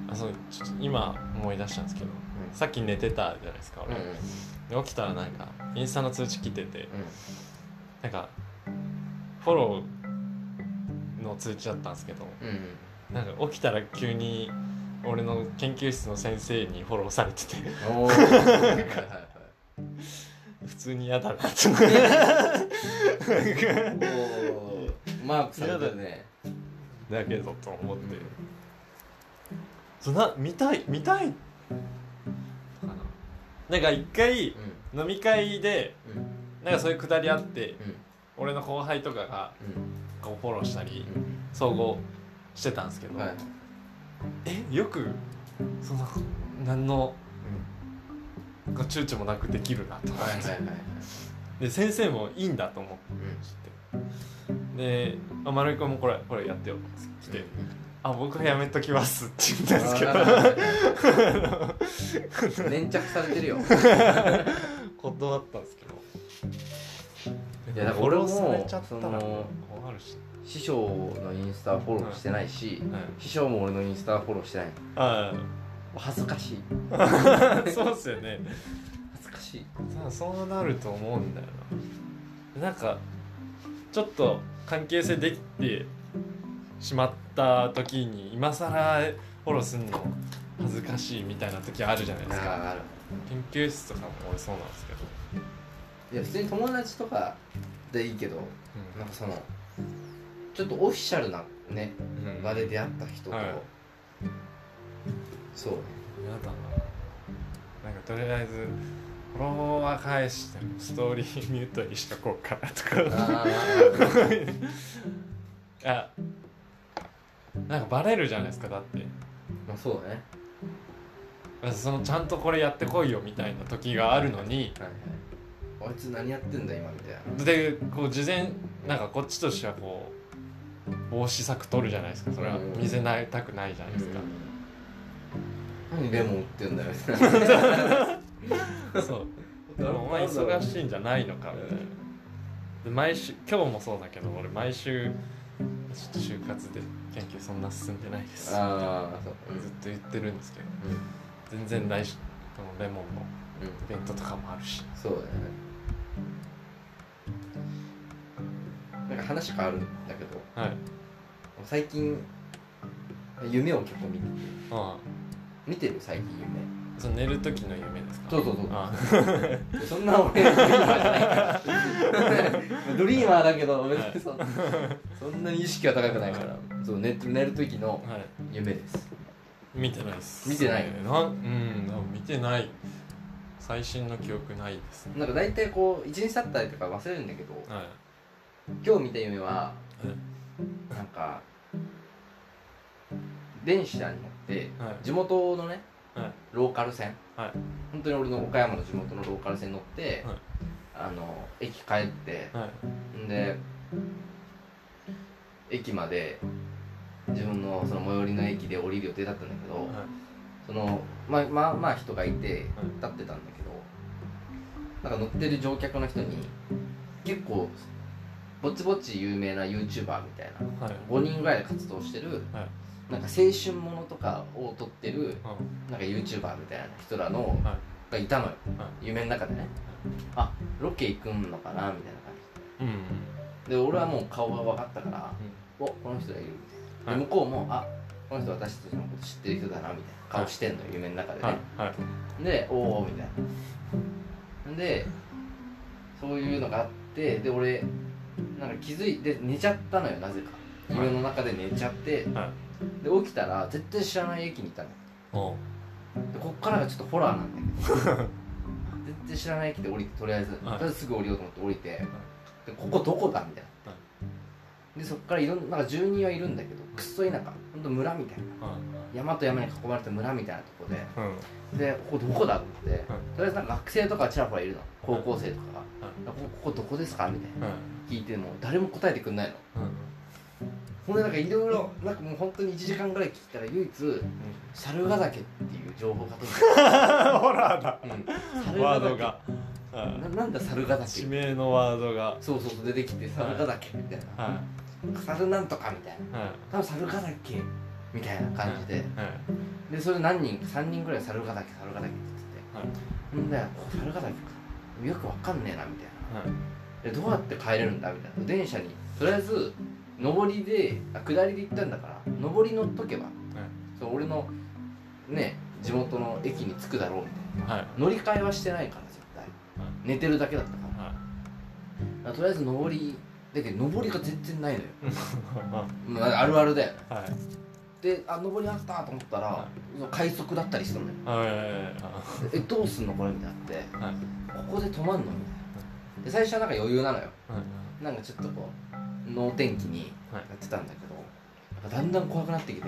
あそうちょっと今思い出したんですけどさっき寝てたじゃないですかうん俺、うんで起きたらなんかインスタの通知来ててうん。なんかフォローの通知だったんですけどうんうん。なんか起きたら急に俺の研究室の先生にフォローされてて 普通に嫌だなっておー。マークされてるね。だ。けどと思って。そな見たい見たいなんか一回うん。飲み会でうん。なんかそういうくだりあってうん。俺の後輩とかがうん。こうフォローしたりうん。総合してたんですけど、はい。えよくその何のこう躊躇もなくできるなと思って、はいはいはいはい。で先生もいいんだと思って。で「あ丸井君もこれこれやってよ」って来て「あ僕はやめときます」って言ったんですけど。ど粘着されてるよ。断ったんですけど。いやだから俺もその師匠のインスタフォローしてないしはい。師匠も俺のインスタフォローしてない。のあ恥ずかしい。あ そうっすよね。恥ずかしい。さそうなると思うんだよな。なんかちょっと関係性できてしまった時に今更フォローすんの恥ずかしいみたいな時あるじゃないですか。研究室とかも俺そうなんですけど、いや普通に友達とかでいいけどうなんかそのちょっとオフィシャルなねんうん。場で出会った人と、はい。そうね。嫌だな。なんかとりあえずフォロワー返してもストーリーミュートにしとこうかなとか。ああ なんかバレるじゃないですかだって。まあそうだね。そのちゃんとこれやってこいよみたいな時があるのにはいはい。あいつ何やってんだ今みたいな。でこう事前なんかこっちとしてはこう防止策取るじゃないですか。それはうん。見せないたくないじゃないですか、何レモン売ってんだよ。みたいなそうでもお前忙しいんじゃないのかみたいな。で毎週今日もそうだけど俺毎週ちょっと就活で研究そんな進んでないです。ずっああそう。うん。と言ってるんですけどうん。全然来週このレモンのうん。イベントとかもあるし。そうだよね。なんか話変わるんだけど。はい。最近夢を結構見てあ見てる？最近夢。あその寝る時の夢ですか？そうそうそう。あ。そんな俺ドリーマーじゃない。か らドリーマーだけど別にそ,、そんなに意識は高くないから。そう寝寝る時のはい。夢です。見てないです。見てない？なんうん見てない。最新の記憶ないですね。なんか大体こう一日経ったりとか忘れるんだけどはい。今日見た夢はなんか電車に乗ってはい。地元のねはい。ローカル線。はい。本当に俺の岡山の地元のローカル線に乗って、はい。あの駅帰ってはい。んで駅まで自分のその最寄りの駅で降りる予定だったんだけど、そのまあまあまあ人がいて立ってたんだけどなんか乗ってる乗客の人に結構ぼちぼち有名な YouTuber みたいなはい。5人ぐらいで活動してるはいなんか青春ものとかを撮ってるうん。なんか YouTuber みたいな人らのはい。がいたのよ。は夢の中でね。あロケ行くんのかなみたいな感うんじで俺はもう顔が分かったからおこの人がいるみたい。なで向こうもあこの人私たちのこと知ってる人だなみたいな顔してんのよ夢の中でね、でおおみたいな。でそういうのがあってで俺なんか気づいて寝ちゃったのよなぜか。夢の中で寝ちゃって。はいで起きたら絶対知らない駅にいたのおう。でこっからがちょっとホラーなんだけど絶対知らない駅で降りてとりあえず、はい。とりあえずすぐ降りようと思って降りて、でここどこだみたいな、でそっからいろんななんか住人はいるんだけどくっそ田舎。ほんと村みたいな。はい。山と山に囲まれた村みたいなとこで。うん。でここどこだと思って、とりあえずなんか学生とかちらほらいるの。高校生とかが、はい。ここここどこですかみたいな。はい。聞いても誰も答えてくんないの。うんほんでなんかいろいろなんかもう本当に1時間ぐらい聞いたら唯一猿ヶ岳っていう情報が飛んでホラーだうん、猿ヶ岳ワードが。はいななんだ猿ヶ地岳名のワードが。そうそうそう出てきて猿ヶ岳みたいな、は猿なんとかみたいな。いはい。多分猿ヶ岳みたいな感じで、はい。でそれ何人3人ぐらい猿ヶ岳猿ヶ岳ってはい言ってて。んでこ猿ヶ岳か。よくわかんねえなみたいな。はい。でどうやって帰れるんだみたいな。電車に。とりあえず上りであ下りで行ったんだから上り乗っとけばそう俺のね地元の駅に着くだろうみたいはい。な乗り換えはしてないから絶対。寝てるだけだったから。からとりあえず上りだけど上りが全然ないのよ。いまあ。あるあるだよ。であ上りあったと思ったら、は快速だったりするのよ。えどうすんのこれみたいになって。はい。ここで止まんのみたいな。で最初はなんか余裕なのよ。はい。なんかちょっとこう能天気にやってたんだけど、なんかだんだん怖くなってきて、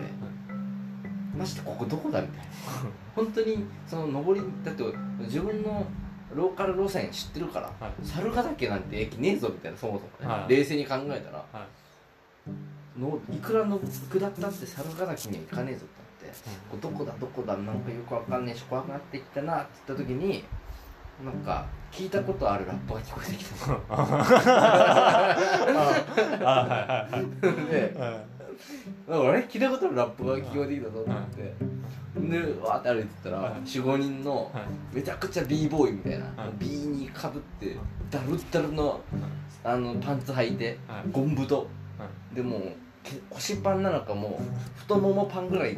マジでここどこだみたいな。本当にその上りだって自分のローカル路線知ってるからはい。猿ヶ岳なんて駅ねえぞみたいなそもそもね、はい。冷静に考えたらはい。のいくらの下ったって猿ヶ岳には行かねえぞってなってどこだどこだなんかよくわかんねえし怖くなってきたなって言った時になんか聞いたことあるラップが聞こえてきたのであれ？聞いたことあるラップが聞こえてきたぞと思って、でわーって歩いてったら、はい。45人のはい。めちゃくちゃ b ボーイみたいな、はい。B にかぶってダルッダルのあのパンツ履いてはい。ゴン太。はでも腰パンなのかもう太ももパンぐらい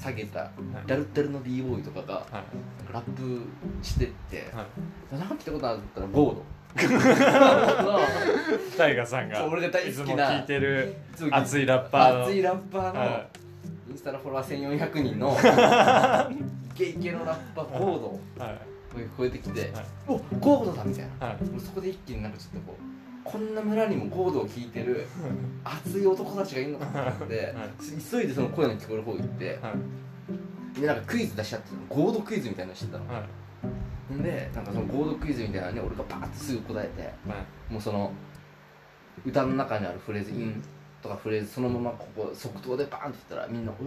下げたダルッダルの b ボーイとかがはい。ラップしてってはい。何聞いたことあるったらゴード。タイガさんが俺が大好きないつも聞いてるそう熱いラッパーの。熱いラッパーの、はインスタのフォロワー1400人のイケイケのラッパーゴードはい。が聞こえてきてはい「おゴードだ!」みたいな。はい。もうそこで一気になんかちょっとこうこんな村にもゴードを聞いてる熱い男たちがいるのかと思って、急いでその声の聞こえる方行ってはい。でなんかクイズ出しちゃってたのゴードクイズみたいなのしてたの。でなんかそのゴードクイズみたいなのに俺がバーってすぐ答えてはい。もうその歌の中にあるフレーズ「イン」とかフレーズそのままここ即答でバーンって言ったらみんな「え？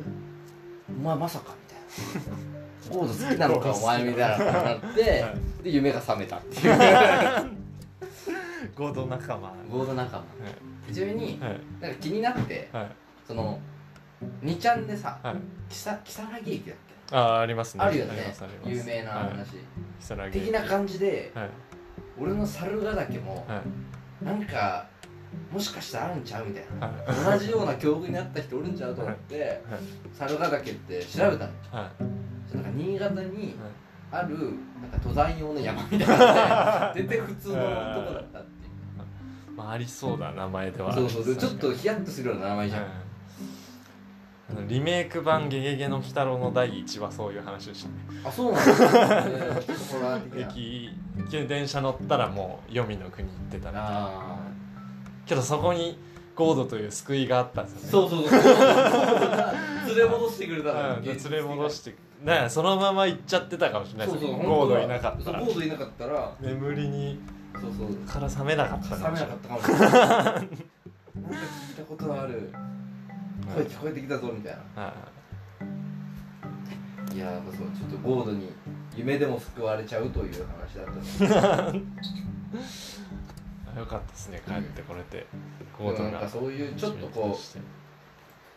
お前まさか」みたいな「ゴード好きなのかお前」みたいななって、はで夢が覚めたっていう 合同仲間。ゴード仲間。ちなみにはい。なんか気になってはい。その2ちゃんでさはい。木更木更木駅だっけ？ああありますね。あるよね。有名なはい。話、的な感じではい。俺の猿ヶ岳もはい。なんかもしかしたらあるんちゃうみたいな。はい。同じような境遇にあった人おるんちゃうと思ってはい。猿ヶ岳って調べたの。はい。なんか新潟にはいあるなんか登山用の山みたいな全然 普通のとこだったっていう。まあありそうだ名前では。そうそうでちょっとはいヒヤッとするような名前じゃん、あのリメイク版「ゲゲゲの鬼太郎」の第1話そういう話でしたね。あそうなんですね駅電車乗ったらもう黄泉の国行ってたみたいな。あけどそこにゴードという救いがあったんですあよね。そうそうそう連れ戻してくれたらうん連れ戻してねそのまま行っちゃってたかもしれない。そうそう。ゴードいなかったら。ゴードいなかったら。眠りにそうそう。から覚めなかったかもしれない。冷めなかったかもしれない。なんか聞いたことある。声聞こえてきたぞみたいな。はいやーそうちょっとゴードに夢でも救われちゃうという話だった よかったですね。帰ってこれて、ゴでもなんードがかそういうちょっとこう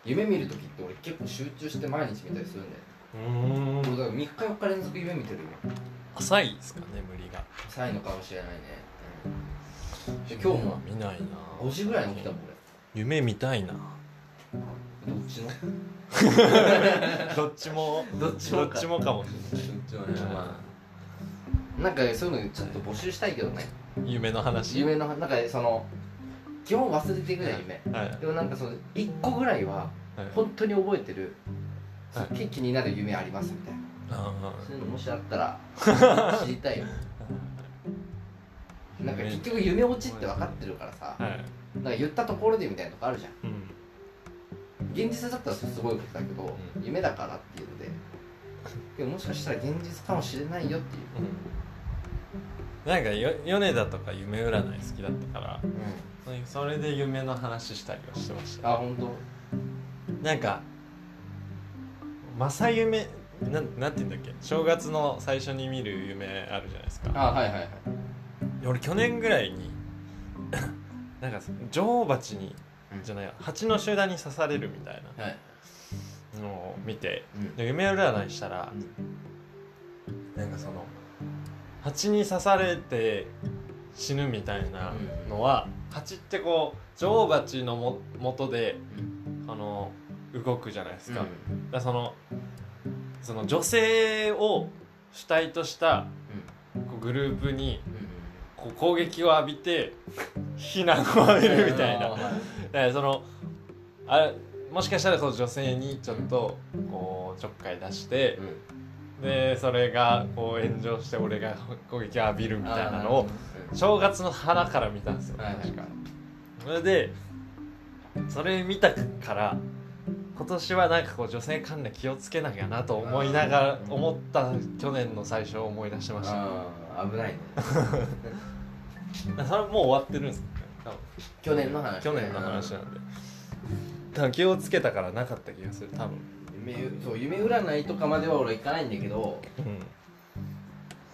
夢見るときって俺結構集中して毎日見たりするんだよ。うーん俺だから3日4日連続夢見てるよ。浅いですか眠りが。浅いのかもしれないね、うん、で今日も見ないな。5時ぐらいに起きたもん夢見たいな。俺どっちの？どっちも。どっちもか。どっちもかもしれない。どっちもねまあなんかそういうのちょっと募集したいけどね。夢の話。夢のなんかその基本忘れていくじゃん夢はい。でもなんかその1個ぐらいははい。本当に覚えてるはい。すっげえ気になる夢ありますみたいな。あそういうのもしあったら 知りたいよ。なんか結局夢落ちって分かってるからさなんか言ったところでみたいなとこあるじゃん。うん。現実だったらすごいことだけど、うん。夢だからっていうのででももしかしたら現実かもしれないよっていうなんかよ米田とか夢占い好きだったからうそれで夢の話したりはしてました。んあ本当。なんか正夢なんなんて言うんだっけ？正月の最初に見る夢あるじゃないですか。あはいはいはい。俺去年ぐらいに なんか女王蜂にうん。じゃないや蜂の集団に刺されるみたいはい。なのを見てうん。で夢占いしたらなんかその蜂に刺されて死ぬみたいなのは蜂ってこう女王蜂のも元でうんあの動くじゃないですか,、だかそのその女性を主体としたこうグループにこう攻撃を浴びて非難を浴びるみたいな。だからそのあもしかしたらその女性にちょっとこうちょっかい出してでそれがこう炎上して俺が攻撃を浴びるみたいなのを正月の花から見たんですよ。確かそれでそれ見たから今年はなんかこう女性関連気をつけなきゃなと思いながら思った去年の最初を思い出しました。ああ危ないね。それもう終わってるんです去年の話。去年の話なんで。多分気をつけたからなかった気がする多分夢そう夢占いとかまでは俺行かないんだけどうん。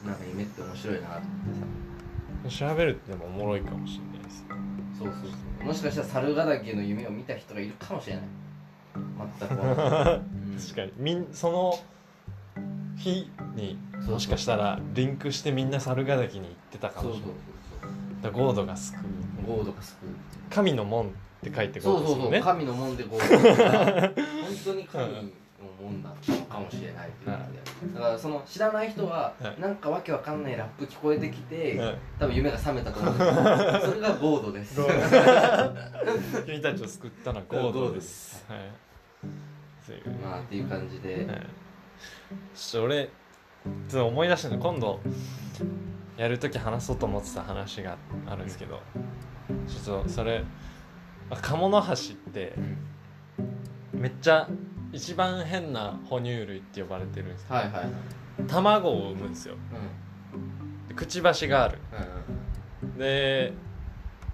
なんか夢って面白いなと思ってさ。調べるってでもおもろいかもしれないですそうそうそう。もしかしたら猿ヶ岳の夢を見た人がいるかもしれない。全く 確かに。みんその日にそうそう。もしかしたらリンクしてみんな猿ヶ岳に行ってたかそうそうもしれそないう。だからゴードが救う。そうゴードが救う。神の門って書いてゴそうそうそう、神の門でゴードだから本当に神の門だったのかもしれないっていうことでだからその知らない人ははい。なんかわけわかんないラップ聞こえてきて、はい。多分夢が覚めたと思うんですけどそれがゴードです。君たちを救ったのはゴードです。はい。まあっていう感じで、はい。ちょっと俺ちょっと思い出したの。今度やるとき話そうと思ってた話があるんですけどちょっとそれあ鴨の橋ってめっちゃ一番変な哺乳類って呼ばれてるんですけどはいはいはい。卵を産むんですよ。でくちばしがある。で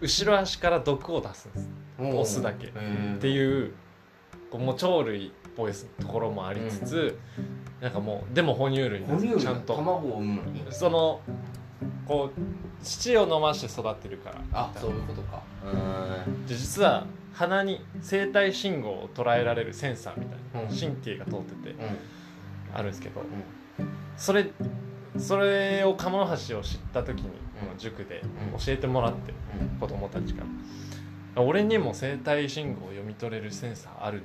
後ろ足から毒を出すんです。うんオスだけ。ってういうこうもう鳥類っぽいところもありつつ、なんかもうでも哺乳類ちゃんと。卵を産むのに？そのこう乳を飲まして育ってるから。あそういうことか。うん。で実は鼻に生体信号を捉えられるセンサーみたいなうん。神経が通っててうあるんですけどん。それそれを鴨の橋を知った時に塾でうん。教えてもらってうん。子供たちから。俺にも生体信号を読み取れるセンサーある。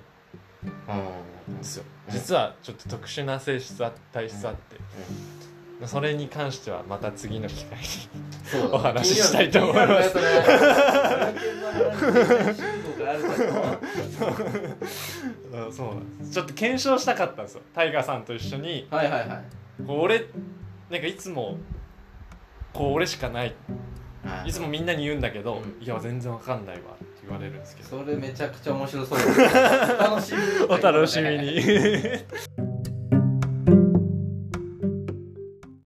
ん。ですよ。うん実はちょっと特殊な性質あ体質あってそれに関してはまた次の機会にお話ししたいと思います。そうんそうなんです。ちょっと検証したかったんですよ。タイガーさんと一緒に。はいはいはい。こう俺なんかいつもこう俺しかない。はいいつもみんなに言うんだけど、うん。いや全然わかんないわって言言われるんですけど。それめちゃくちゃ面白そうです お楽しみにお楽しみに